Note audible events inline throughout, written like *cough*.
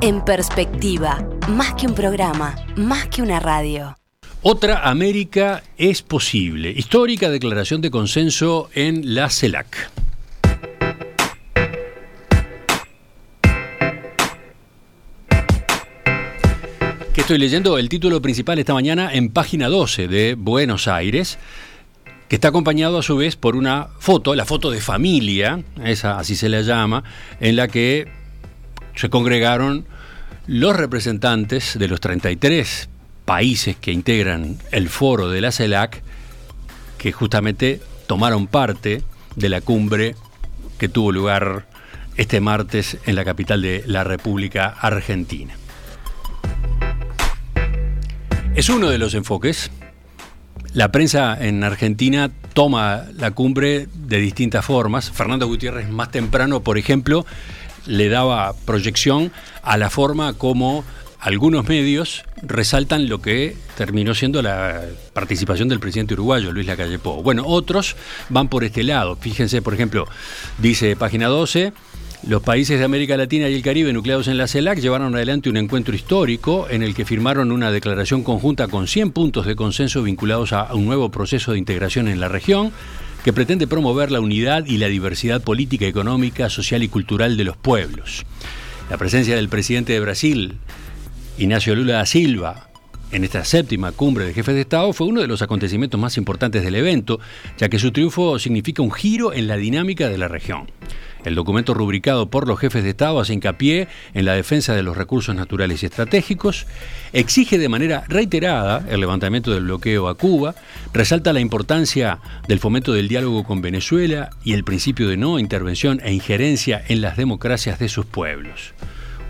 En perspectiva, más que un programa, más que una radio. Otra América es posible. Histórica declaración de consenso en la CELAC. Que estoy leyendo el título principal esta mañana en página 12 de Buenos Aires que está acompañado a su vez por una foto, la foto de familia, esa así se le llama, en la que se congregaron los representantes de los 33 países que integran el foro de la CELAC, que justamente tomaron parte de la cumbre que tuvo lugar este martes en la capital de la República Argentina. Es uno de los enfoques la prensa en Argentina toma la cumbre de distintas formas. Fernando Gutiérrez más temprano, por ejemplo, le daba proyección a la forma como algunos medios resaltan lo que terminó siendo la participación del presidente uruguayo, Luis Lacalle Pou. Bueno, otros van por este lado. Fíjense, por ejemplo, dice página 12, los países de América Latina y el Caribe nucleados en la CELAC llevaron adelante un encuentro histórico en el que firmaron una declaración conjunta con 100 puntos de consenso vinculados a un nuevo proceso de integración en la región que pretende promover la unidad y la diversidad política, económica, social y cultural de los pueblos. La presencia del presidente de Brasil, Ignacio Lula da Silva, en esta séptima cumbre de jefes de Estado fue uno de los acontecimientos más importantes del evento, ya que su triunfo significa un giro en la dinámica de la región. El documento rubricado por los jefes de Estado hace hincapié en la defensa de los recursos naturales y estratégicos, exige de manera reiterada el levantamiento del bloqueo a Cuba, resalta la importancia del fomento del diálogo con Venezuela y el principio de no intervención e injerencia en las democracias de sus pueblos.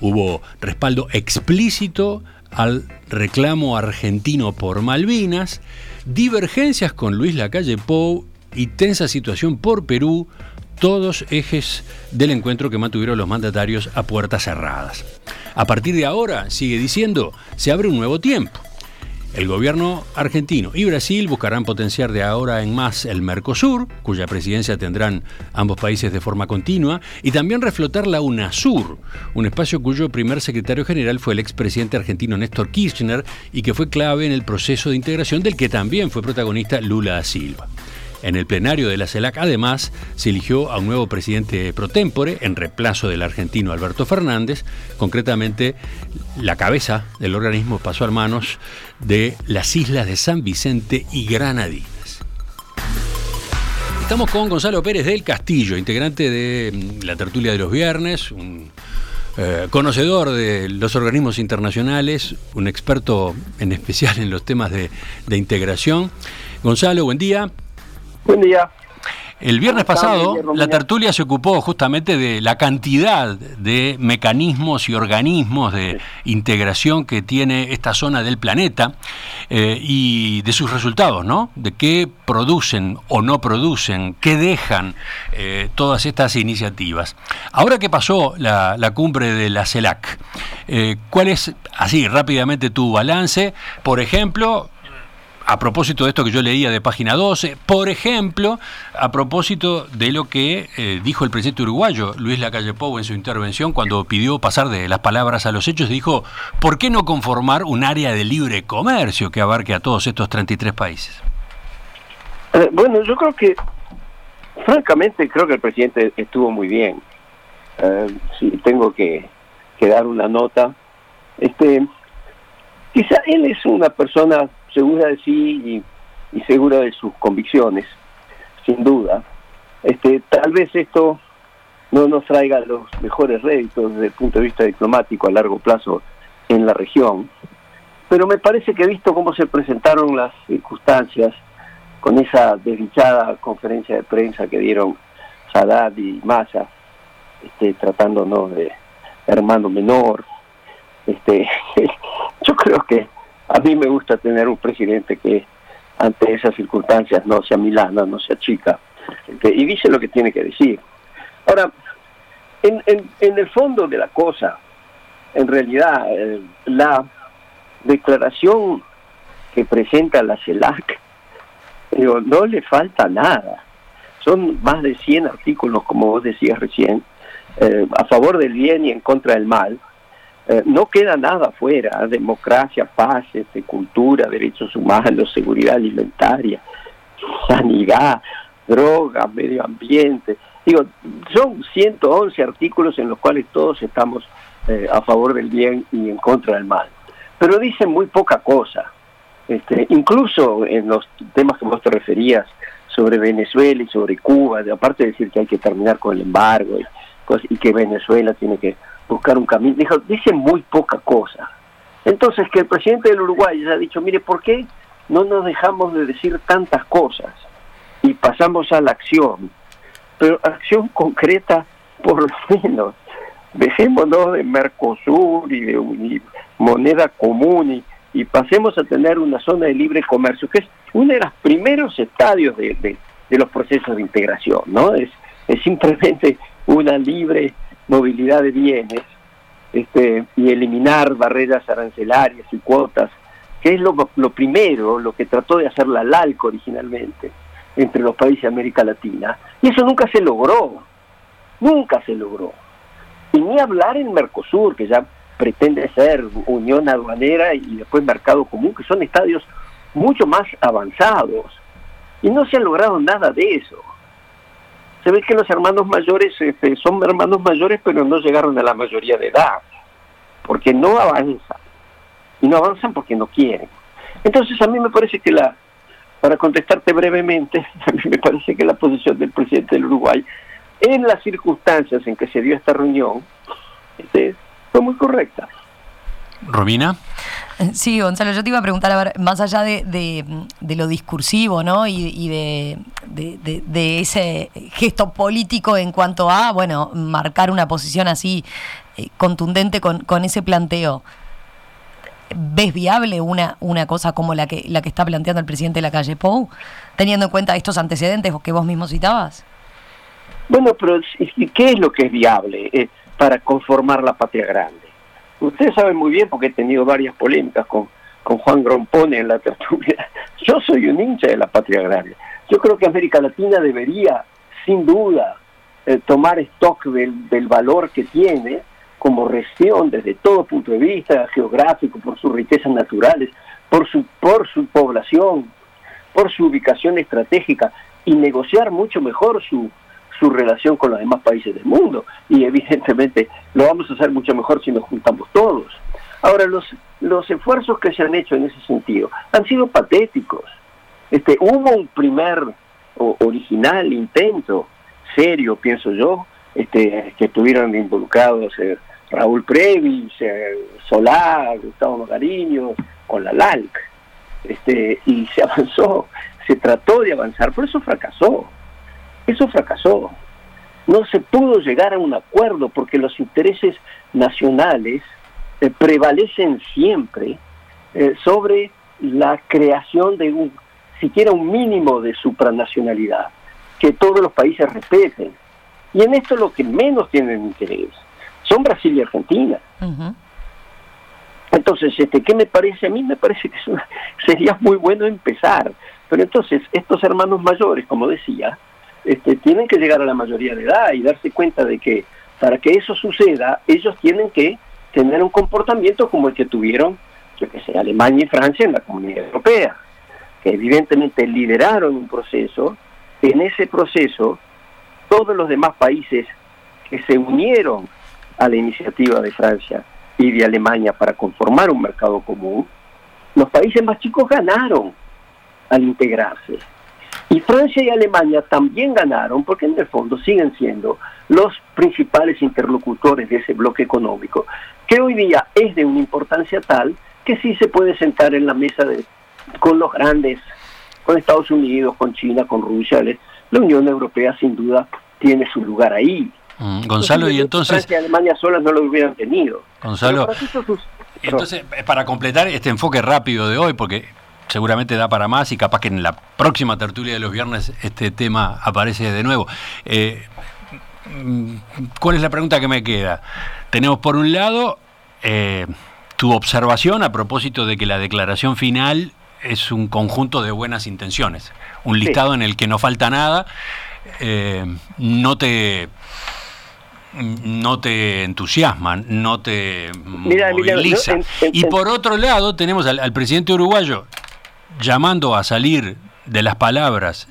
Hubo respaldo explícito al reclamo argentino por Malvinas, divergencias con Luis Lacalle Pou y tensa situación por Perú todos ejes del encuentro que mantuvieron los mandatarios a puertas cerradas. A partir de ahora, sigue diciendo, se abre un nuevo tiempo. El gobierno argentino y Brasil buscarán potenciar de ahora en más el Mercosur, cuya presidencia tendrán ambos países de forma continua, y también reflotar la UNASUR, un espacio cuyo primer secretario general fue el expresidente argentino Néstor Kirchner y que fue clave en el proceso de integración del que también fue protagonista Lula da Silva. En el plenario de la CELAC, además, se eligió a un nuevo presidente pro tempore en reemplazo del argentino Alberto Fernández. Concretamente, la cabeza del organismo pasó a manos de las islas de San Vicente y Granadinas. Estamos con Gonzalo Pérez del Castillo, integrante de mm, la tertulia de los viernes, un eh, conocedor de los organismos internacionales, un experto en especial en los temas de integración. Gonzalo, buen día. Buen día. El viernes pasado, la tertulia se ocupó justamente de la cantidad de mecanismos y organismos de integración que tiene esta zona del planeta eh, y de sus resultados, ¿no? De qué producen o no producen, qué dejan eh, todas estas iniciativas. Ahora que pasó la, cumbre de la CELAC, eh, ¿cuál es, así rápidamente, tu balance? Por ejemplo, a propósito de esto que yo leía de página 12, por ejemplo, a propósito de lo que eh, dijo el presidente uruguayo, Luis Lacalle Pou, en su intervención, cuando pidió pasar de las palabras a los hechos, dijo, ¿por qué no conformar un área de libre comercio que abarque a todos estos 33 países? Eh, bueno, yo creo que, francamente, creo que el presidente estuvo muy bien. Eh, tengo que, que dar una nota, este, quizá él es una persona segura de sí y, segura de sus convicciones, sin duda. Este, tal vez esto no nos traiga los mejores réditos desde el punto de vista diplomático a largo plazo en la región, pero me parece que visto cómo se presentaron las circunstancias con esa desdichada conferencia de prensa que dieron Sadat y Massa, este, tratándonos de hermano menor, este, *laughs* yo creo que a mí me gusta tener un presidente que ante esas circunstancias no sea milana, no sea chica, y dice lo que tiene que decir. Ahora, en, en, el fondo de la cosa, en realidad, eh, la declaración que presenta la CELAC, digo, no le falta nada. Son más de 100 artículos, como vos decías recién, eh, a favor del bien y en contra del mal, Eh, no queda nada afuera, democracia, paz, este, cultura, derechos humanos, seguridad alimentaria, sanidad, drogas, medio ambiente. Digo, son 111 artículos en los cuales todos estamos eh, a favor del bien y en contra del mal. Pero dicen muy poca cosa. Este, incluso en los temas que vos te referías sobre Venezuela y sobre Cuba, aparte de decir que hay que terminar con el embargo y que Venezuela tiene que buscar un camino, dijo, dice muy poca cosa. Entonces que el presidente del Uruguay ha dicho, mire, ¿por qué no nos dejamos de decir tantas cosas y pasamos a la acción? Pero acción concreta por lo menos. Dejémonos de Mercosur y de moneda común y, y, pasemos a tener una zona de libre comercio, que es uno de los primeros estadios de, de, los procesos de integración, ¿no? Es, es simplemente una libre movilidad de bienes este, y eliminar barreras arancelarias y cuotas, que es lo, lo primero, lo que trató de hacer la LALC originalmente entre los países de América Latina. Y eso nunca se logró, nunca se logró. Y ni hablar en Mercosur, que ya pretende ser unión aduanera y después mercado común, que son estadios mucho más avanzados. Y no se ha logrado nada de eso se ve que los hermanos mayores este, son hermanos mayores, pero no llegaron a la mayoría de edad, porque no avanzan. Y no avanzan porque no quieren. Entonces a mí me parece que la, para contestarte brevemente, *laughs* a mí me parece que la posición del presidente del Uruguay, en las circunstancias en que se dio esta reunión, este, fue muy correcta. Romina. Sí, Gonzalo, yo te iba a preguntar, a ver, más allá de, lo discursivo, ¿no? Y, de, ese gesto político en cuanto a, bueno, marcar una posición así eh, contundente con, ese planteo. ¿Ves viable una, una cosa como la que, la que está planteando el presidente de la calle Pou, teniendo en cuenta estos antecedentes que vos mismo citabas? Bueno, pero ¿qué es lo que es viable eh, para conformar la patria grande? Ustedes saben muy bien, porque he tenido varias polémicas con, con Juan Grompone en la tertulia. *laughs* Yo soy un hincha de la patria agraria. Yo creo que América Latina debería, sin duda, eh, tomar stock del, del valor que tiene como región desde todo punto de vista geográfico, por sus riquezas naturales, por su, por su población, por su ubicación estratégica y negociar mucho mejor su, su relación con los demás países del mundo. Y evidentemente lo vamos a hacer mucho mejor si nos juntamos todos. Ahora, los, los esfuerzos que se han hecho en ese sentido han sido patéticos. Este, hubo un primer o, original intento, serio, pienso yo, este, que estuvieron involucrados eh, Raúl Previs, eh, Solar, Gustavo Magariño, con la LALC. Este, y se *laughs* avanzó, se trató de avanzar, pero eso fracasó. Eso fracasó. No se pudo llegar a un acuerdo porque los intereses nacionales eh, prevalecen siempre eh, sobre la creación de un, siquiera un mínimo de supranacionalidad, que todos los países respeten. Y en esto lo que menos tienen interés son Brasil y Argentina. Entonces, este, ¿qué me parece? A mí me parece que *laughs* sería muy bueno empezar. Pero entonces, estos hermanos mayores, como decía, este, tienen que llegar a la mayoría de edad y darse cuenta de que para que eso suceda, ellos tienen que tener un comportamiento como el que tuvieron, yo que sé, Alemania y Francia en la Comunidad Europea, evidentemente lideraron un proceso, en ese proceso todos los demás países que se unieron a la iniciativa de Francia y de Alemania para conformar un mercado común, los países más chicos ganaron al integrarse. Y Francia y Alemania también ganaron porque en el fondo siguen siendo los principales interlocutores de ese bloque económico, que hoy día es de una importancia tal que sí se puede sentar en la mesa de, con los grandes, con Estados Unidos, con China, con Rusia. La Unión Europea sin duda tiene su lugar ahí. Mm, Gonzalo, y entonces... Francia y Alemania solas no lo hubieran tenido. Gonzalo, entonces, para completar este enfoque rápido de hoy, porque seguramente da para más y capaz que en la próxima tertulia de los viernes este tema aparece de nuevo. Eh, ¿Cuál es la pregunta que me queda? Tenemos por un lado eh, tu observación a propósito de que la declaración final es un conjunto de buenas intenciones, un listado en el que no falta nada. Eh, no te no te entusiasman, no te movilizan. y por otro lado tenemos al, presidente uruguayo llamando a salir de las palabras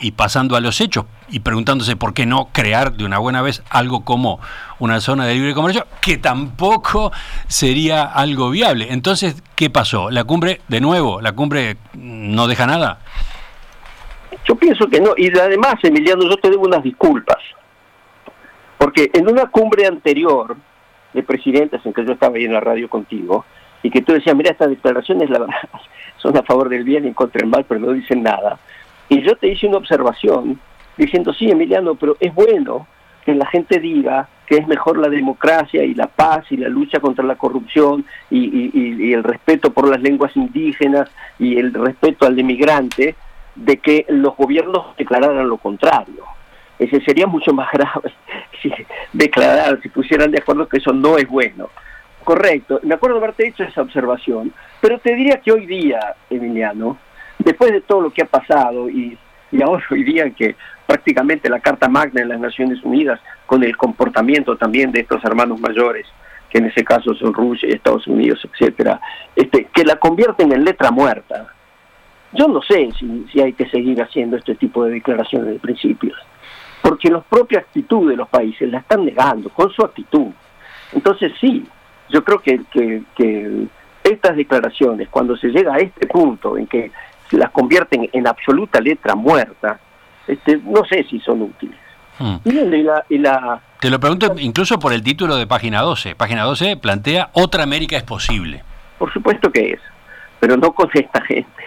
y pasando a los hechos y preguntándose por qué no crear de una buena vez algo como una zona de libre comercio, que tampoco sería algo viable. Entonces, ¿qué pasó? ¿La cumbre, de nuevo, la cumbre no deja nada? Yo pienso que no. Y además, Emiliano, yo te debo unas disculpas. Porque en una cumbre anterior de presidentes en que yo estaba ahí en la radio contigo, y que tú decías, mira, estas declaraciones la verdad, *laughs* son a favor del bien y en contra del mal, pero no dicen nada. Y yo te hice una observación diciendo, sí, Emiliano, pero es bueno que la gente diga que es mejor la democracia y la paz y la lucha contra la corrupción y, el respeto por las lenguas indígenas y el respeto al inmigrante, de que los gobiernos declararan lo contrario. Ese sería mucho más *laughs* grave si declararan, si pusieran de acuerdo que eso no es bueno. Correcto, me acuerdo haberte hecho esa observación, pero te diría que hoy día, Emiliano, después de todo lo que ha pasado y, y ahora hoy día que prácticamente la Carta Magna de las Naciones Unidas, con el comportamiento también de estos hermanos mayores, que en ese caso son Rusia, Estados Unidos, etcétera, este, que la convierten en letra muerta. Yo no sé si, si hay que seguir haciendo este tipo de declaraciones de principios porque la propia actitud de los países la están negando con su actitud. Entonces sí, yo creo que, que, estas declaraciones, cuando se llega a este punto en que las convierten en absoluta letra muerta, este, no sé si son útiles. Hmm. Y la, Te lo pregunto incluso por el título de página 12. Página 12 plantea Otra América es posible. Por supuesto que es, pero no con esta gente.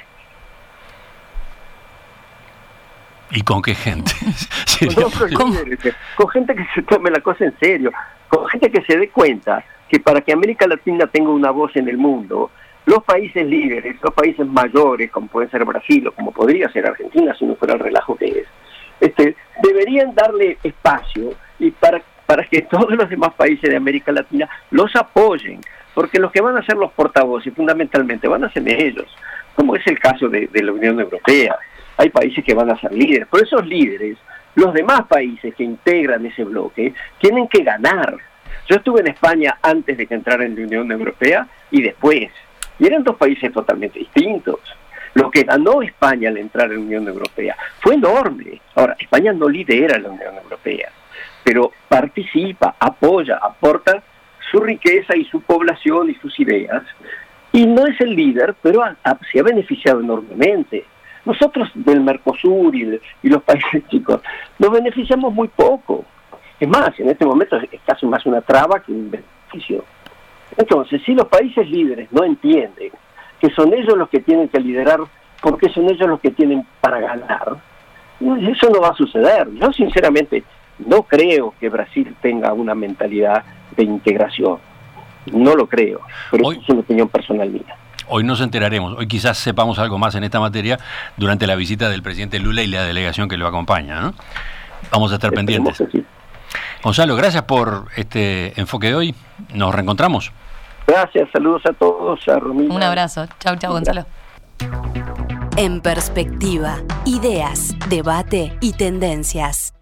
¿Y con qué gente? *laughs* con, gente que se tome la cosa en serio, con gente que se dé cuenta que para que América Latina tenga una voz en el mundo, los países líderes, los países mayores, como puede ser Brasil o como podría ser Argentina, si no fuera el relajo que es, este, deberían darle espacio y para, para que *laughs* todos los demás países de América Latina los apoyen, porque los que van a ser los portavoces fundamentalmente van a ser ellos, como es el caso de la Unión Europea hay países que van a ser líderes. Por esos líderes, los demás países que integran ese bloque tienen que ganar. Yo estuve en España antes de que entrara en la Unión Europea y después. Y eran dos países totalmente distintos. Lo que ganó España al entrar en la Unión Europea fue enorme. Ahora, España no lidera la Unión Europea, pero participa, apoya, aporta su riqueza y su población y sus ideas. Y no es el líder, pero se ha beneficiado enormemente. Nosotros del Mercosur y, los *laughs* países chicos nos beneficiamos muy poco. Es más, en este momento es casi más una traba que un beneficio. Entonces, si los países líderes no entienden que son ellos los que tienen que liderar porque son ellos los que tienen para ganar, eso no va a suceder. Yo sinceramente no creo que Brasil tenga una mentalidad de integración. No lo creo, pero es una opinión personal mía. Hoy nos enteraremos, hoy quizás sepamos algo más en esta materia durante la visita del presidente Lula y la delegación que lo acompaña. ¿no? Vamos a estar pendientes. Gonzalo, gracias por este enfoque de hoy. Nos reencontramos. Gracias, saludos a todos. A Un abrazo. Chau, chau, Gonzalo. En perspectiva, ideas, debate y tendencias.